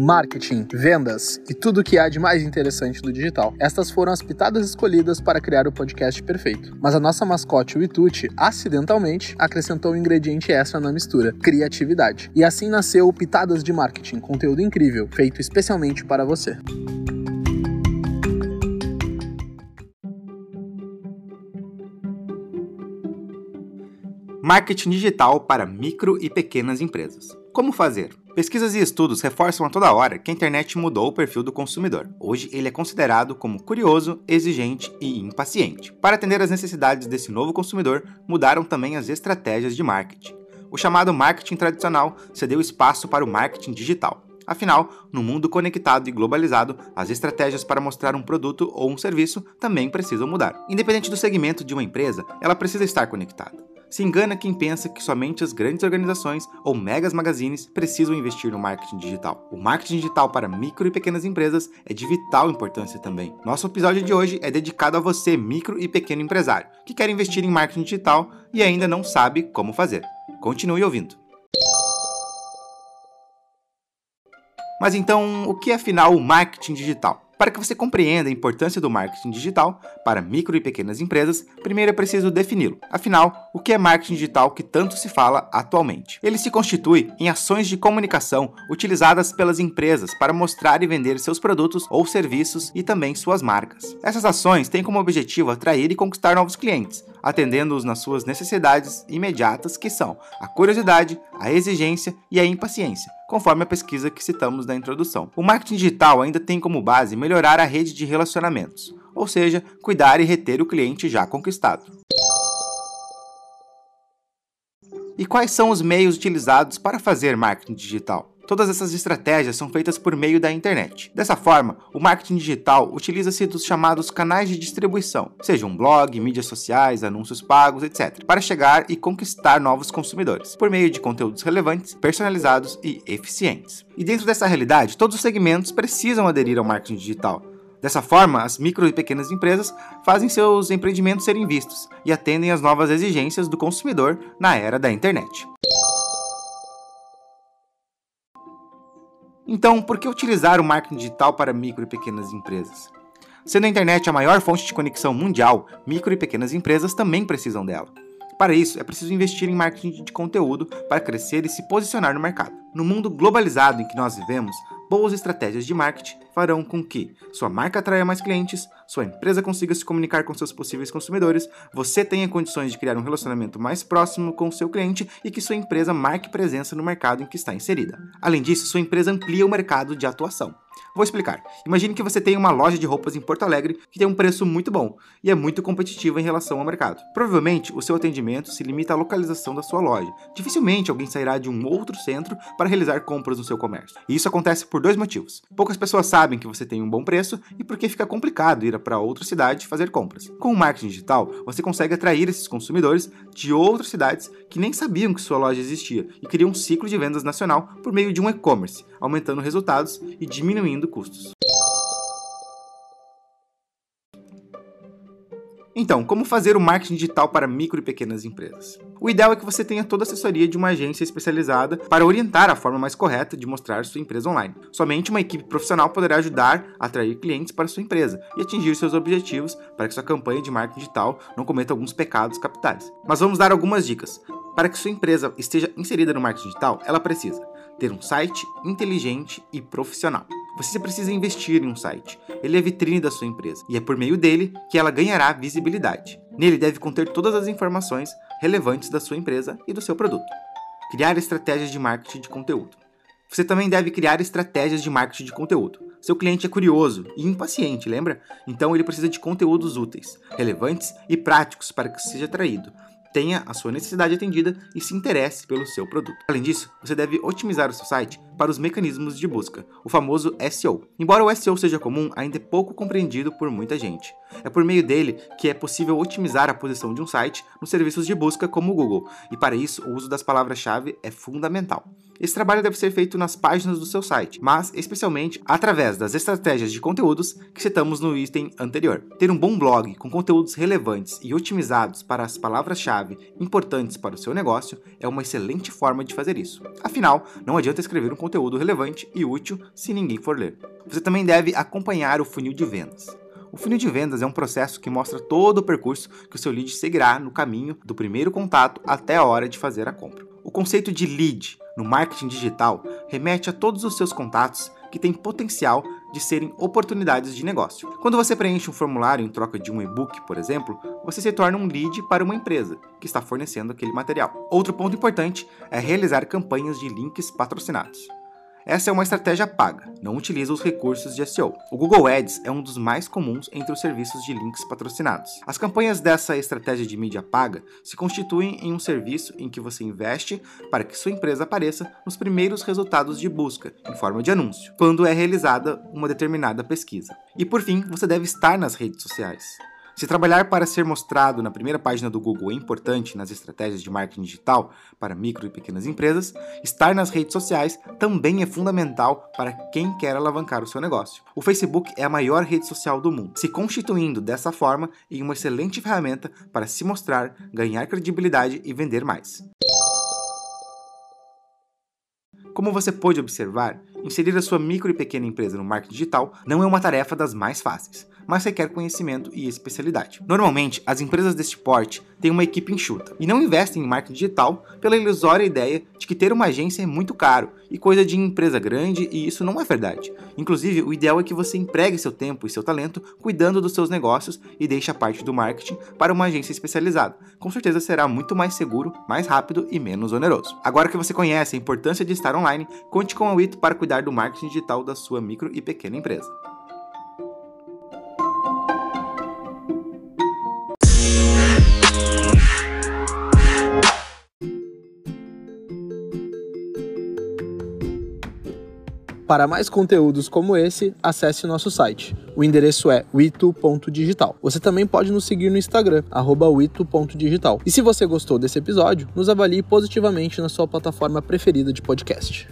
marketing, vendas e tudo o que há de mais interessante do digital. Estas foram as pitadas escolhidas para criar o podcast perfeito. Mas a nossa mascote, o Ituti, acidentalmente acrescentou um ingrediente extra na mistura: criatividade. E assim nasceu o Pitadas de Marketing, conteúdo incrível, feito especialmente para você. Marketing digital para micro e pequenas empresas. Como fazer? Pesquisas e estudos reforçam a toda hora que a internet mudou o perfil do consumidor. Hoje ele é considerado como curioso, exigente e impaciente. Para atender às necessidades desse novo consumidor, mudaram também as estratégias de marketing. O chamado marketing tradicional cedeu espaço para o marketing digital. Afinal, no mundo conectado e globalizado, as estratégias para mostrar um produto ou um serviço também precisam mudar. Independente do segmento de uma empresa, ela precisa estar conectada. Se engana quem pensa que somente as grandes organizações ou megas magazines precisam investir no marketing digital. O marketing digital para micro e pequenas empresas é de vital importância também. Nosso episódio de hoje é dedicado a você, micro e pequeno empresário, que quer investir em marketing digital e ainda não sabe como fazer. Continue ouvindo. Mas então, o que é afinal o marketing digital? Para que você compreenda a importância do marketing digital para micro e pequenas empresas, primeiro é preciso defini-lo. Afinal, o que é marketing digital que tanto se fala atualmente? Ele se constitui em ações de comunicação utilizadas pelas empresas para mostrar e vender seus produtos ou serviços e também suas marcas. Essas ações têm como objetivo atrair e conquistar novos clientes, atendendo-os nas suas necessidades imediatas, que são a curiosidade, a exigência e a impaciência conforme a pesquisa que citamos na introdução. O marketing digital ainda tem como base melhorar a rede de relacionamentos, ou seja, cuidar e reter o cliente já conquistado. E quais são os meios utilizados para fazer marketing digital? Todas essas estratégias são feitas por meio da internet. Dessa forma, o marketing digital utiliza-se dos chamados canais de distribuição, seja um blog, mídias sociais, anúncios pagos, etc., para chegar e conquistar novos consumidores, por meio de conteúdos relevantes, personalizados e eficientes. E dentro dessa realidade, todos os segmentos precisam aderir ao marketing digital, Dessa forma, as micro e pequenas empresas fazem seus empreendimentos serem vistos e atendem às novas exigências do consumidor na era da internet. Então, por que utilizar o marketing digital para micro e pequenas empresas? Sendo a internet a maior fonte de conexão mundial, micro e pequenas empresas também precisam dela. Para isso, é preciso investir em marketing de conteúdo para crescer e se posicionar no mercado. No mundo globalizado em que nós vivemos, boas estratégias de marketing farão com que sua marca atraia mais clientes, sua empresa consiga se comunicar com seus possíveis consumidores, você tenha condições de criar um relacionamento mais próximo com seu cliente e que sua empresa marque presença no mercado em que está inserida. Além disso, sua empresa amplia o mercado de atuação. Vou explicar. Imagine que você tem uma loja de roupas em Porto Alegre que tem um preço muito bom e é muito competitiva em relação ao mercado. Provavelmente, o seu atendimento se limita à localização da sua loja. Dificilmente alguém sairá de um outro centro para realizar compras no seu comércio. E isso acontece por dois motivos. Poucas pessoas sabem que você tem um bom preço e porque fica complicado ir para outra cidade fazer compras. Com o marketing digital, você consegue atrair esses consumidores de outras cidades que nem sabiam que sua loja existia e cria um ciclo de vendas nacional por meio de um e-commerce, aumentando resultados e diminuindo custos. Então, como fazer o marketing digital para micro e pequenas empresas? O ideal é que você tenha toda a assessoria de uma agência especializada para orientar a forma mais correta de mostrar sua empresa online. Somente uma equipe profissional poderá ajudar a atrair clientes para sua empresa e atingir seus objetivos para que sua campanha de marketing digital não cometa alguns pecados capitais. Mas vamos dar algumas dicas. Para que sua empresa esteja inserida no marketing digital, ela precisa ter um site inteligente e profissional. Você precisa investir em um site. Ele é a vitrine da sua empresa e é por meio dele que ela ganhará visibilidade. Nele deve conter todas as informações relevantes da sua empresa e do seu produto. Criar estratégias de marketing de conteúdo. Você também deve criar estratégias de marketing de conteúdo. Seu cliente é curioso e impaciente, lembra? Então ele precisa de conteúdos úteis, relevantes e práticos para que seja atraído, tenha a sua necessidade atendida e se interesse pelo seu produto. Além disso, você deve otimizar o seu site para os mecanismos de busca, o famoso SEO. Embora o SEO seja comum, ainda é pouco compreendido por muita gente. É por meio dele que é possível otimizar a posição de um site nos serviços de busca como o Google, e para isso o uso das palavras-chave é fundamental. Esse trabalho deve ser feito nas páginas do seu site, mas especialmente através das estratégias de conteúdos que citamos no item anterior. Ter um bom blog com conteúdos relevantes e otimizados para as palavras-chave importantes para o seu negócio é uma excelente forma de fazer isso. Afinal, não adianta escrever um conteúdo relevante e útil se ninguém for ler. Você também deve acompanhar o funil de vendas. O funil de vendas é um processo que mostra todo o percurso que o seu lead seguirá no caminho do primeiro contato até a hora de fazer a compra. O conceito de lead no marketing digital remete a todos os seus contatos que têm potencial de serem oportunidades de negócio. Quando você preenche um formulário em troca de um e-book, por exemplo, você se torna um lead para uma empresa que está fornecendo aquele material. Outro ponto importante é realizar campanhas de links patrocinados. Essa é uma estratégia paga, não utiliza os recursos de SEO. O Google Ads é um dos mais comuns entre os serviços de links patrocinados. As campanhas dessa estratégia de mídia paga se constituem em um serviço em que você investe para que sua empresa apareça nos primeiros resultados de busca, em forma de anúncio, quando é realizada uma determinada pesquisa. E por fim, você deve estar nas redes sociais. Se trabalhar para ser mostrado na primeira página do Google é importante nas estratégias de marketing digital para micro e pequenas empresas, estar nas redes sociais também é fundamental para quem quer alavancar o seu negócio. O Facebook é a maior rede social do mundo, se constituindo dessa forma em uma excelente ferramenta para se mostrar, ganhar credibilidade e vender mais. Como você pode observar, inserir a sua micro e pequena empresa no marketing digital não é uma tarefa das mais fáceis mas requer conhecimento e especialidade. Normalmente, as empresas deste porte têm uma equipe enxuta e não investem em marketing digital pela ilusória ideia de que ter uma agência é muito caro e coisa de empresa grande, e isso não é verdade. Inclusive, o ideal é que você empregue seu tempo e seu talento cuidando dos seus negócios e deixe a parte do marketing para uma agência especializada. Com certeza será muito mais seguro, mais rápido e menos oneroso. Agora que você conhece a importância de estar online, conte com a Wito para cuidar do marketing digital da sua micro e pequena empresa. Para mais conteúdos como esse, acesse nosso site. O endereço é witu.digital. Você também pode nos seguir no Instagram, witu.digital. E se você gostou desse episódio, nos avalie positivamente na sua plataforma preferida de podcast.